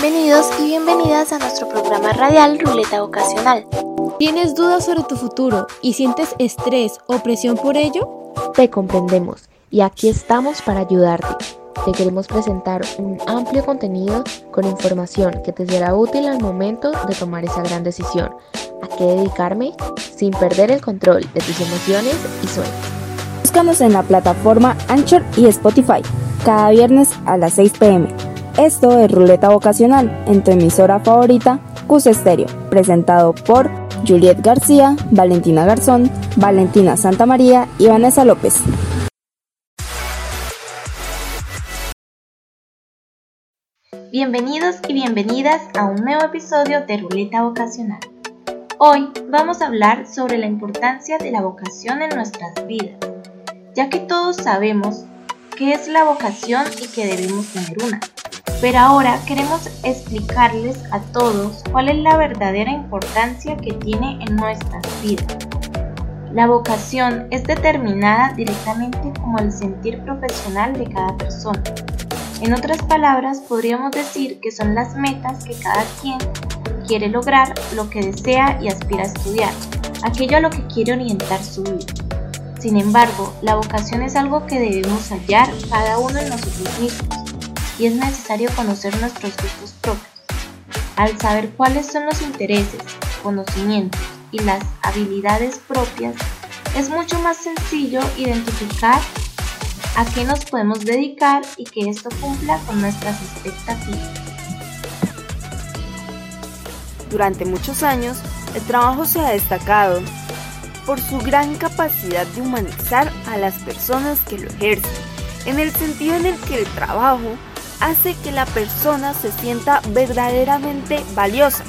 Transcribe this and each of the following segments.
Bienvenidos y bienvenidas a nuestro programa radial Ruleta Vocacional. ¿Tienes dudas sobre tu futuro y sientes estrés o presión por ello? Te comprendemos y aquí estamos para ayudarte. Te queremos presentar un amplio contenido con información que te será útil al momento de tomar esa gran decisión. ¿A qué dedicarme? Sin perder el control de tus emociones y sueños. Búscanos en la plataforma Anchor y Spotify, cada viernes a las 6 pm. Esto es Ruleta Vocacional, en tu emisora favorita, Cus Estéreo, presentado por Juliet García, Valentina Garzón, Valentina Santamaría y Vanessa López. Bienvenidos y bienvenidas a un nuevo episodio de Ruleta Vocacional. Hoy vamos a hablar sobre la importancia de la vocación en nuestras vidas, ya que todos sabemos qué es la vocación y que debemos tener una. Pero ahora queremos explicarles a todos cuál es la verdadera importancia que tiene en nuestras vidas. La vocación es determinada directamente como el sentir profesional de cada persona. En otras palabras, podríamos decir que son las metas que cada quien quiere lograr, lo que desea y aspira a estudiar, aquello a lo que quiere orientar su vida. Sin embargo, la vocación es algo que debemos hallar cada uno en nosotros mismos y es necesario conocer nuestros gustos propios. Al saber cuáles son los intereses, conocimientos y las habilidades propias, es mucho más sencillo identificar a qué nos podemos dedicar y que esto cumpla con nuestras expectativas. Durante muchos años, el trabajo se ha destacado por su gran capacidad de humanizar a las personas que lo ejercen, en el sentido en el que el trabajo hace que la persona se sienta verdaderamente valiosa.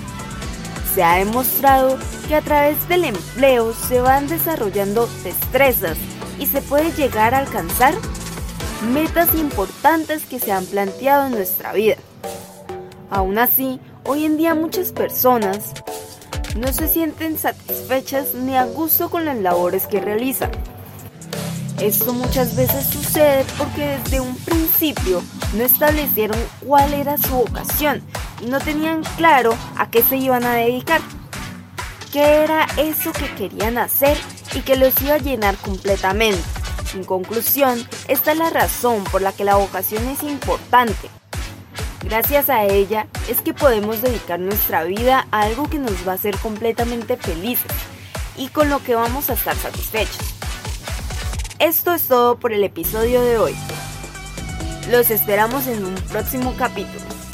Se ha demostrado que a través del empleo se van desarrollando destrezas y se puede llegar a alcanzar metas importantes que se han planteado en nuestra vida. Aún así, hoy en día muchas personas no se sienten satisfechas ni a gusto con las labores que realizan. Esto muchas veces sucede porque desde un principio no establecieron cuál era su vocación y no tenían claro a qué se iban a dedicar. ¿Qué era eso que querían hacer y que los iba a llenar completamente? En conclusión, esta es la razón por la que la vocación es importante. Gracias a ella es que podemos dedicar nuestra vida a algo que nos va a hacer completamente felices y con lo que vamos a estar satisfechos. Esto es todo por el episodio de hoy. Los esperamos en un próximo capítulo.